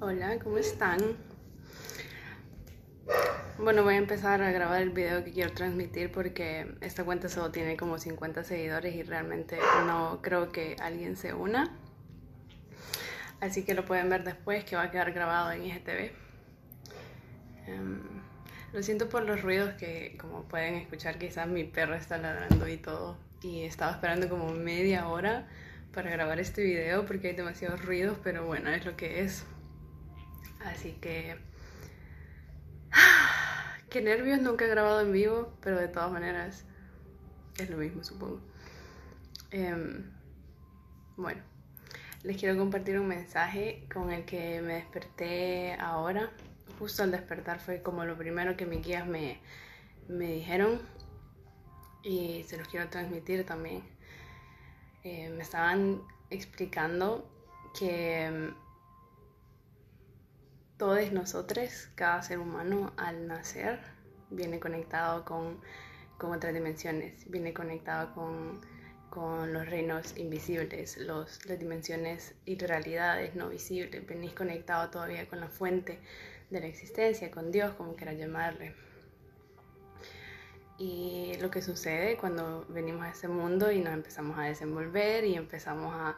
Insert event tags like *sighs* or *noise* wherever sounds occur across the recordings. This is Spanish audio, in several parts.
Hola, ¿cómo están? Bueno, voy a empezar a grabar el video que quiero transmitir porque esta cuenta solo tiene como 50 seguidores y realmente no creo que alguien se una. Así que lo pueden ver después que va a quedar grabado en IGTV. Em, lo siento por los ruidos que como pueden escuchar quizás mi perro está ladrando y todo. Y estaba esperando como media hora para grabar este video porque hay demasiados ruidos, pero bueno, es lo que es. Así que... *sighs* Qué nervios, nunca he grabado en vivo, pero de todas maneras es lo mismo, supongo. Em, bueno, les quiero compartir un mensaje con el que me desperté ahora. Justo al despertar fue como lo primero que mis guías me, me dijeron y se los quiero transmitir también. Eh, me estaban explicando que todos nosotros, cada ser humano al nacer, viene conectado con, otras dimensiones, viene conectado con, los reinos invisibles, los, las dimensiones y realidades no visibles, venís conectado todavía con la fuente de la existencia, con Dios, como quieras llamarle. Y lo que sucede cuando venimos a ese mundo y nos empezamos a desenvolver y empezamos a,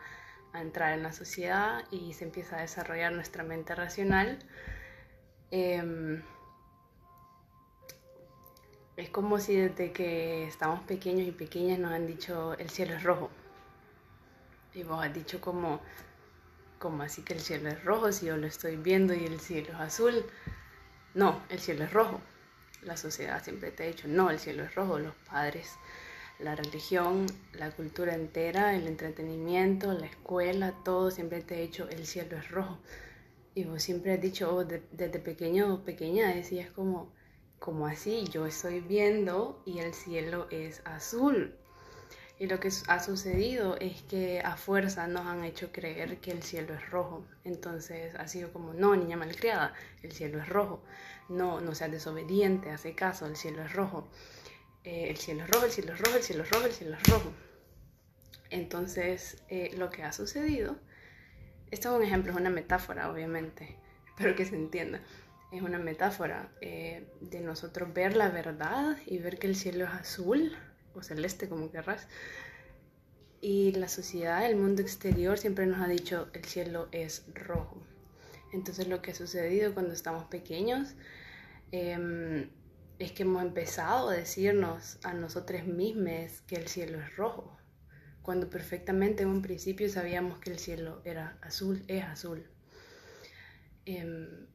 a entrar en la sociedad y se empieza a desarrollar nuestra mente racional, em, es como si desde que estamos pequeños y pequeñas nos han dicho el cielo es rojo. Y vos has dicho como, como así que el cielo es rojo si yo lo estoy viendo y el cielo es azul. No, el cielo es rojo. La sociedad siempre te ha dicho, no, el cielo es rojo. Los padres la religión, la cultura entera, el entretenimiento, la escuela, todo siempre te ha dicho el cielo es rojo. Y vos siempre has dicho, oh, desde pequeño o pequeña decías como, como así, yo estoy viendo y el cielo es azul. Y lo que ha sucedido es que a fuerza nos han hecho creer que el cielo es rojo. Entonces ha sido como, no, niña malcriada, el cielo es rojo. No, no seas desobediente, hace caso, el cielo es rojo. Eh, el cielo es rojo, el cielo es rojo, el cielo es rojo, el cielo es rojo. Entonces, eh, lo que ha sucedido, esto es un ejemplo, es una metáfora, obviamente, *laughs* espero que se entienda. Es una metáfora eh, de nosotros ver la verdad y ver que el cielo es azul o celeste, como querrás. Y la sociedad, el mundo exterior siempre nos ha dicho el cielo es rojo. Entonces lo que ha sucedido cuando estamos pequeños, em, es que hemos empezado a decirnos a nosotros mismos que el cielo es rojo, cuando perfectamente en un principio sabíamos que el cielo era azul, es azul. Em,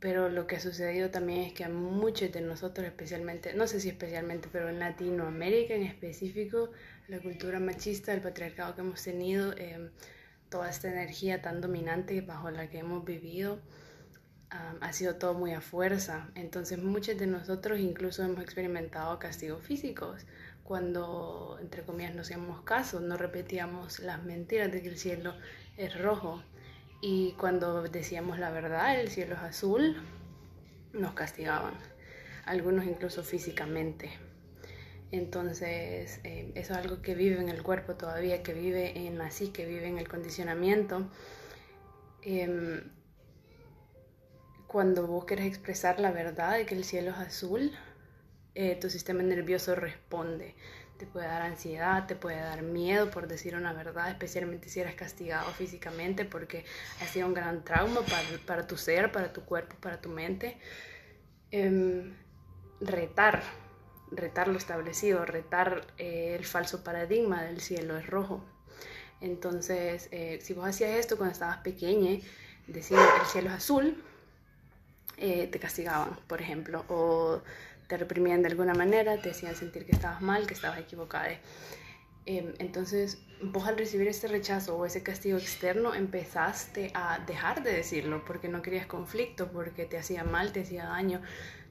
pero lo que ha sucedido también es que a muchos de nosotros, especialmente, no sé si especialmente, pero en Latinoamérica en específico, la cultura machista, el patriarcado que hemos tenido, em, toda esta energía tan dominante bajo la que hemos vivido, ha sido todo muy a fuerza. Entonces muchos de nosotros incluso hemos experimentado castigos físicos cuando, entre comillas, no hacíamos caso, no repetíamos las mentiras de que el cielo es rojo. Y cuando decíamos la verdad, el cielo es azul, nos castigaban. Algunos incluso físicamente. Entonces, eh, eso es algo que vive en el cuerpo todavía, que vive en así, que vive en el condicionamiento. Em, cuando vos querés expresar la verdad de que el cielo es azul, eh, tu sistema nervioso responde. Te puede dar ansiedad, te puede dar miedo por decir una verdad, especialmente si eres castigado físicamente porque ha sido un gran trauma para, tu ser, para tu cuerpo, para tu mente. Em, retar, retar lo establecido, retar eh, el falso paradigma del cielo es rojo. Entonces, eh, si vos hacías esto cuando estabas pequeña, decir el cielo es azul, eh, te castigaban, por ejemplo, o te reprimían de alguna manera, te hacían sentir que estabas mal, que estabas equivocada. Em, entonces, vos al recibir este rechazo o ese castigo externo, empezaste a dejar de decirlo porque no querías conflicto, porque te hacía mal, te hacía daño,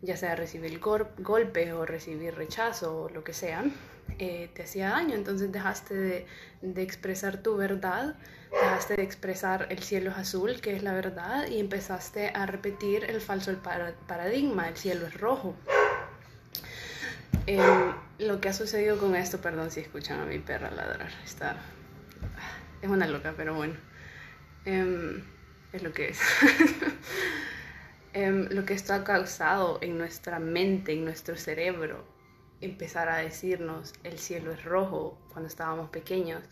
ya sea recibir golpes o recibir rechazo o lo que sea, eh, te hacía daño. Entonces dejaste de, de expresar tu verdad dejaste de expresar el cielo es azul, que es la verdad, y empezaste a repetir el falso paradigma, el cielo es rojo. Em, lo que ha sucedido con esto, perdón si escuchan a mi perra ladrar, está, es una loca, pero bueno, em, es lo que es. *laughs* em, lo que esto ha causado en nuestra mente, en nuestro cerebro, empezar a decirnos el cielo es rojo cuando estábamos pequeños,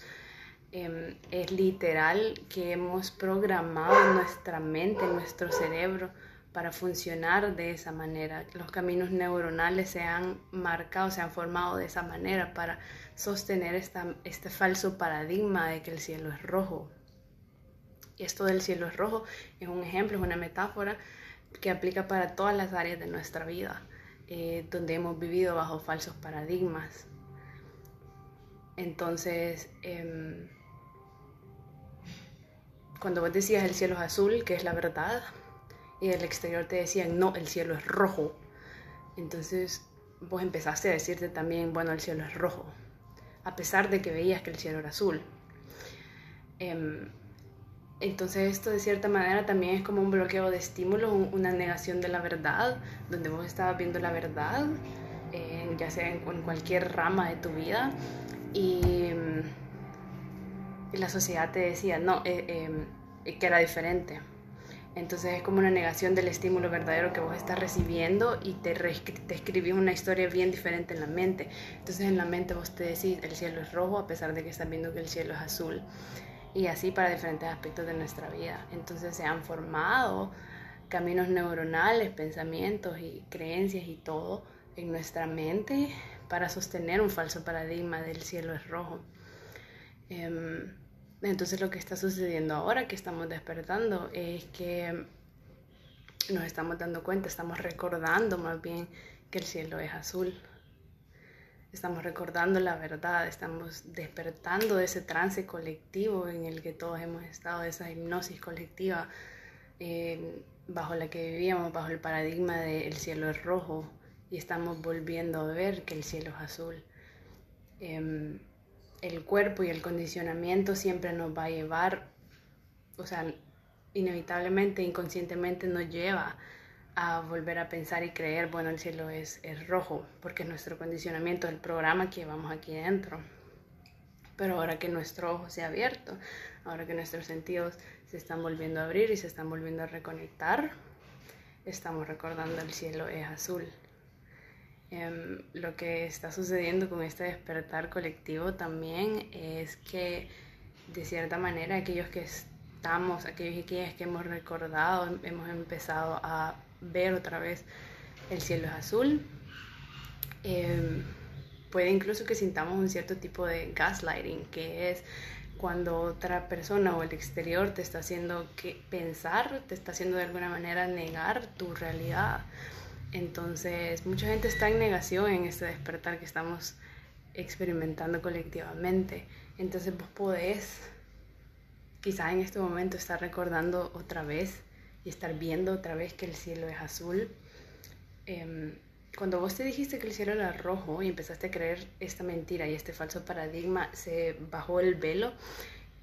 em, es literal que hemos programado nuestra mente, nuestro cerebro para funcionar de esa manera. Los caminos neuronales se han marcado, se han formado de esa manera para sostener este falso paradigma de que el cielo es rojo. Y esto del cielo es rojo es un ejemplo, es una metáfora que aplica para todas las áreas de nuestra vida, eh, donde hemos vivido bajo falsos paradigmas. Entonces, em, cuando vos decías el cielo es azul, que es la verdad, y el exterior te decían, no, el cielo es rojo. Entonces vos empezaste a decirte también, bueno, el cielo es rojo, a pesar de que veías que el cielo era azul. Em, entonces esto de cierta manera también es como un bloqueo de estímulo, una negación de la verdad, donde vos estabas viendo la verdad, ya sea en, cualquier rama de tu vida, y, la sociedad te decía, no, eh, em, que era diferente. Entonces es como una negación del estímulo verdadero que vos estás recibiendo y te, te escribís una historia bien diferente en la mente. Entonces en la mente vos te decís, el cielo es rojo a pesar de que estás viendo que el cielo es azul. Y así para diferentes aspectos de nuestra vida. Entonces se han formado caminos neuronales, pensamientos y creencias y todo en nuestra mente para sostener un falso paradigma del cielo es rojo. Em, entonces lo que está sucediendo ahora que estamos despertando es que nos estamos dando cuenta, estamos recordando más bien que el cielo es azul. Estamos recordando la verdad, estamos despertando de ese trance colectivo en el que todos hemos estado, de esa hipnosis colectiva eh, bajo la que vivíamos, bajo el paradigma de el cielo es rojo y estamos volviendo a ver que el cielo es azul. Em, el cuerpo y el condicionamiento siempre nos va a llevar, o sea, inevitablemente, inconscientemente nos lleva a volver a pensar y creer, bueno, el cielo es, es rojo, porque es nuestro condicionamiento, el programa que llevamos aquí dentro. Pero ahora que nuestro ojo se ha abierto, ahora que nuestros sentidos se están volviendo a abrir y se están volviendo a reconectar, estamos recordando el cielo es azul. Em, lo que está sucediendo con este despertar colectivo también es que de cierta manera aquellos que estamos, aquellos y aquellas que hemos recordado, hemos empezado a ver otra vez el cielo es azul. Em, puede incluso que sintamos un cierto tipo de gaslighting, que es cuando otra persona o el exterior te está haciendo que pensar, te está haciendo de alguna manera negar tu realidad. Entonces, mucha gente está en negación en este despertar que estamos experimentando colectivamente. Entonces, vos podés, quizás en este momento, estar recordando otra vez y estar viendo otra vez que el cielo es azul. Em, cuando vos te dijiste que el cielo era rojo y empezaste a creer esta mentira y este falso paradigma, se bajó el velo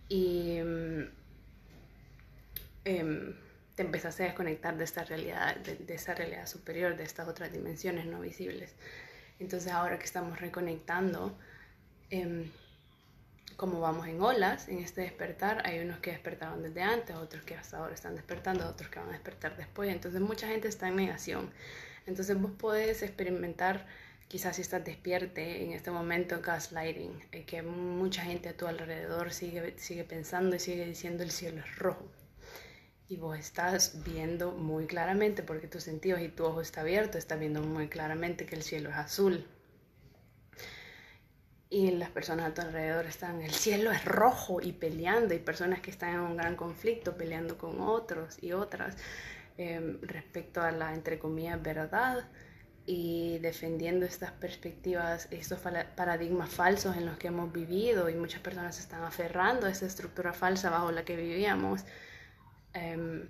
y em, em, te empezaste a desconectar de esta realidad, de, esa realidad superior, de estas otras dimensiones no visibles. Entonces ahora que estamos reconectando, eh, como vamos en olas, en este despertar, hay unos que despertaron desde antes, otros que hasta ahora están despertando, otros que van a despertar después. Entonces mucha gente está en negación. Entonces vos podés experimentar, quizás si estás despierte en este momento, gaslighting, eh, que mucha gente a tu alrededor sigue, sigue pensando y sigue diciendo el cielo es rojo y vos estás viendo muy claramente, porque tus sentidos y tu ojo está abierto, estás viendo muy claramente que el cielo es azul. Y las personas a tu alrededor están, el cielo es rojo y peleando, y personas que están en un gran conflicto peleando con otros y otras em, respecto a la, entre comillas, verdad y defendiendo estas perspectivas, estos paradigmas falsos en los que hemos vivido y muchas personas se están aferrando a esa estructura falsa bajo la que vivíamos Em,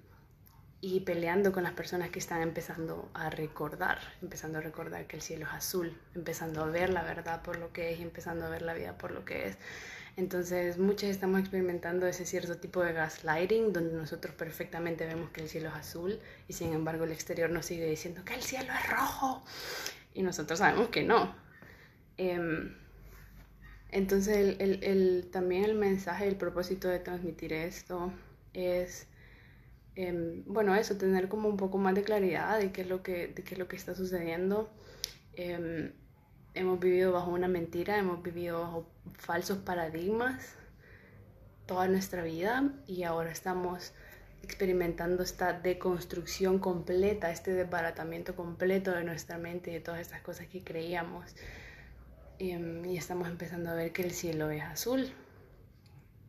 y peleando con las personas que están empezando a recordar, empezando a recordar que el cielo es azul, empezando a ver la verdad por lo que es, empezando a ver la vida por lo que es. Entonces, muchas estamos experimentando ese cierto tipo de gaslighting, donde nosotros perfectamente vemos que el cielo es azul y sin embargo el exterior nos sigue diciendo que el cielo es rojo y nosotros sabemos que no. Em, entonces, el, el, también el mensaje, el propósito de transmitir esto es em, bueno, eso, tener como un poco más de claridad de qué es lo que, de qué es lo que está sucediendo. Em, hemos vivido bajo una mentira, hemos vivido bajo falsos paradigmas toda nuestra vida y ahora estamos experimentando esta deconstrucción completa, este desbaratamiento completo de nuestra mente y de todas estas cosas que creíamos. Em, y estamos empezando a ver que el cielo es azul,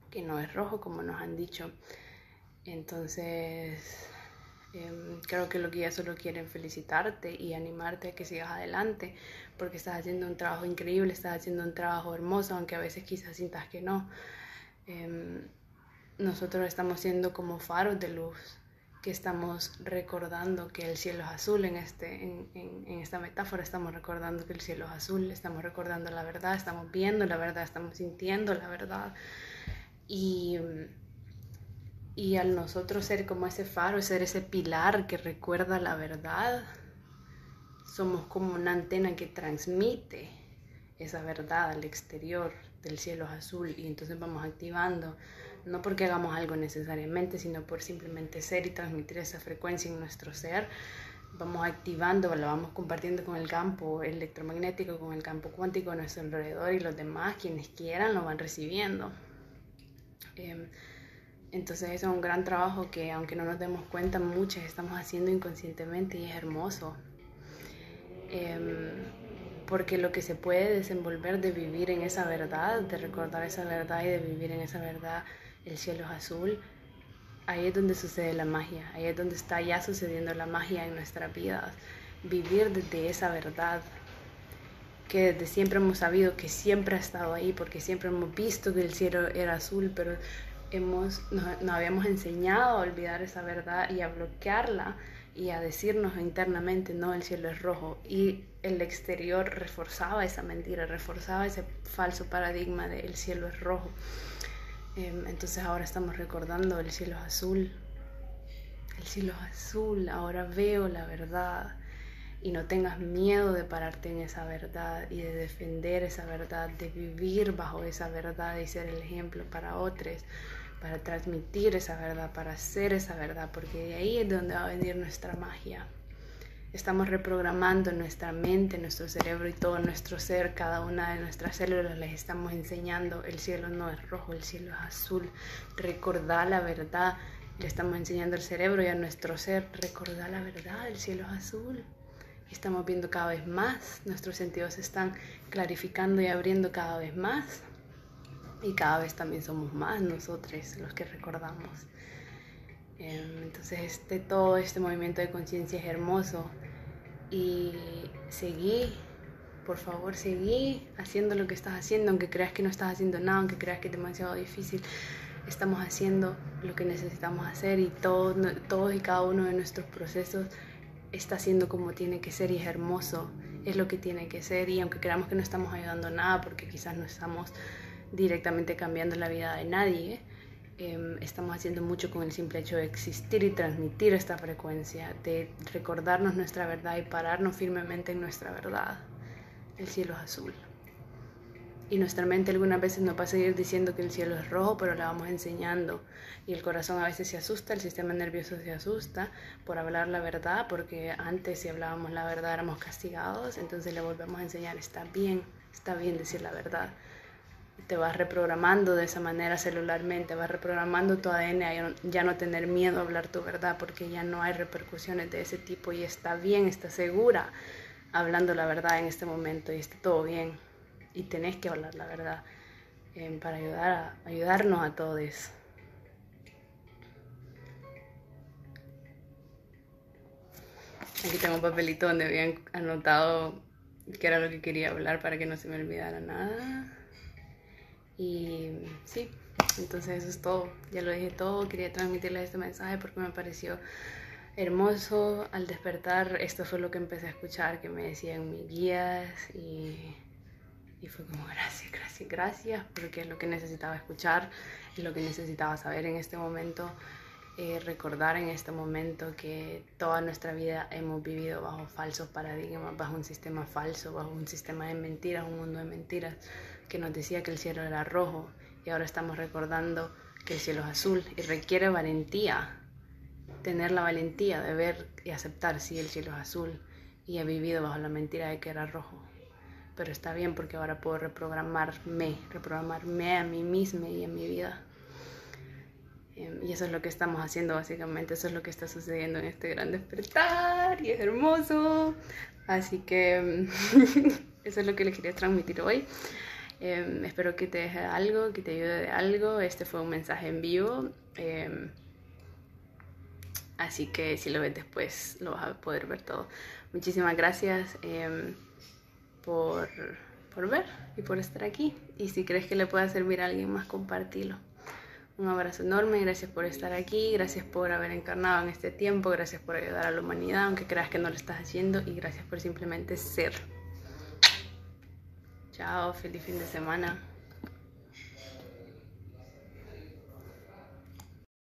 que no es rojo como nos han dicho. Entonces, em, creo que lo que ya solo quieren felicitarte y animarte a que sigas adelante, porque estás haciendo un trabajo increíble, estás haciendo un trabajo hermoso, aunque a veces quizás sientas que no. Em, nosotros estamos siendo como faros de luz, que estamos recordando que el cielo es azul en, este, en, esta metáfora, estamos recordando que el cielo es azul, estamos recordando la verdad, estamos viendo la verdad, estamos sintiendo la verdad. Y, y al nosotros ser como ese faro, ser ese pilar que recuerda la verdad, somos como una antena que transmite esa verdad al exterior del cielo azul y entonces vamos activando, no porque hagamos algo necesariamente, sino por simplemente ser y transmitir esa frecuencia en nuestro ser, vamos activando, lo vamos compartiendo con el campo electromagnético, con el campo cuántico a nuestro alrededor y los demás, quienes quieran, lo van recibiendo. Em, entonces es un gran trabajo que aunque no nos demos cuenta, muchas estamos haciendo inconscientemente y es hermoso. Em, porque lo que se puede desenvolver de vivir en esa verdad, de recordar esa verdad y de vivir en esa verdad, el cielo es azul, ahí es donde sucede la magia, ahí es donde está ya sucediendo la magia en nuestras vidas. Vivir desde esa verdad que desde siempre hemos sabido que siempre ha estado ahí, porque siempre hemos visto que el cielo era azul, pero hemos, nos, nos habíamos enseñado a olvidar esa verdad y a bloquearla y a decirnos internamente, no, el cielo es rojo. Y el exterior reforzaba esa mentira, reforzaba ese falso paradigma de el cielo es rojo. Em, entonces ahora estamos recordando el cielo es azul. El cielo es azul, ahora veo la verdad. Y no tengas miedo de pararte en esa verdad y de defender esa verdad, de vivir bajo esa verdad y ser el ejemplo para otros para transmitir esa verdad, para hacer esa verdad, porque de ahí es donde va a venir nuestra magia. Estamos reprogramando nuestra mente, nuestro cerebro y todo nuestro ser, cada una de nuestras células les estamos enseñando, el cielo no es rojo, el cielo es azul, recordar la verdad, le estamos enseñando al cerebro y a nuestro ser, recordar la verdad, el cielo es azul. estamos viendo cada vez más, nuestros sentidos se están clarificando y abriendo cada vez más y cada vez también somos más nosotros los que recordamos. Em, entonces este, todo este movimiento de conciencia es hermoso y seguí, por favor seguí haciendo lo que estás haciendo, aunque creas que no estás haciendo nada, aunque creas que es demasiado difícil, estamos haciendo lo que necesitamos hacer y todo, todos y cada uno de nuestros procesos está siendo como tiene que ser y es hermoso, es lo que tiene que ser y aunque creamos que no estamos ayudando nada porque quizás no estamos directamente cambiando la vida de nadie. Em, estamos haciendo mucho con el simple hecho de existir y transmitir esta frecuencia, de recordarnos nuestra verdad y pararnos firmemente en nuestra verdad. El cielo es azul. Y nuestra mente algunas veces nos va a seguir diciendo que el cielo es rojo, pero la vamos enseñando. Y el corazón a veces se asusta, el sistema nervioso se asusta por hablar la verdad, porque antes si hablábamos la verdad éramos castigados, entonces le volvemos a enseñar, está bien, está bien decir la verdad te vas reprogramando de esa manera celularmente, vas reprogramando tu ADN a ya no tener miedo a hablar tu verdad porque ya no hay repercusiones de ese tipo y está bien, está segura hablando la verdad en este momento y está todo bien y tenés que hablar la verdad eh, para ayudar a, ayudarnos a todos. Aquí tengo un papelito donde habían anotado qué era lo que quería hablar para que no se me olvidara nada. Y sí, entonces eso es todo. Ya lo dije todo. Quería transmitirles este mensaje porque me pareció hermoso. Al despertar, esto fue lo que empecé a escuchar que me decían mis guías. Y, y fue como gracias, gracias, gracias. Porque es lo que necesitaba escuchar, es lo que necesitaba saber en este momento. Eh, recordar en este momento que toda nuestra vida hemos vivido bajo falsos paradigmas, bajo un sistema falso, bajo un sistema de mentiras, un mundo de mentiras que nos decía que el cielo era rojo y ahora estamos recordando que el cielo es azul y requiere valentía tener la valentía de ver y aceptar si el cielo es azul y he vivido bajo la mentira de que era rojo. Pero está bien porque ahora puedo reprogramarme, reprogramarme a mí misma y a mi vida. Em, y eso es lo que estamos haciendo básicamente, eso es lo que está sucediendo en este gran despertar y es hermoso. Así que *laughs* eso es lo que les quería transmitir hoy. Em, espero que te deje algo, que te ayude de algo. Este fue un mensaje en vivo. Em, así que si lo ves después lo vas a poder ver todo. Muchísimas gracias por, por ver y por estar aquí. Y si crees que le pueda servir a alguien más, compartilo. Un abrazo enorme, gracias por estar aquí, gracias por haber encarnado en este tiempo, gracias por ayudar a la humanidad, aunque creas que no lo estás haciendo, y gracias por simplemente ser. Chao, feliz fin de semana.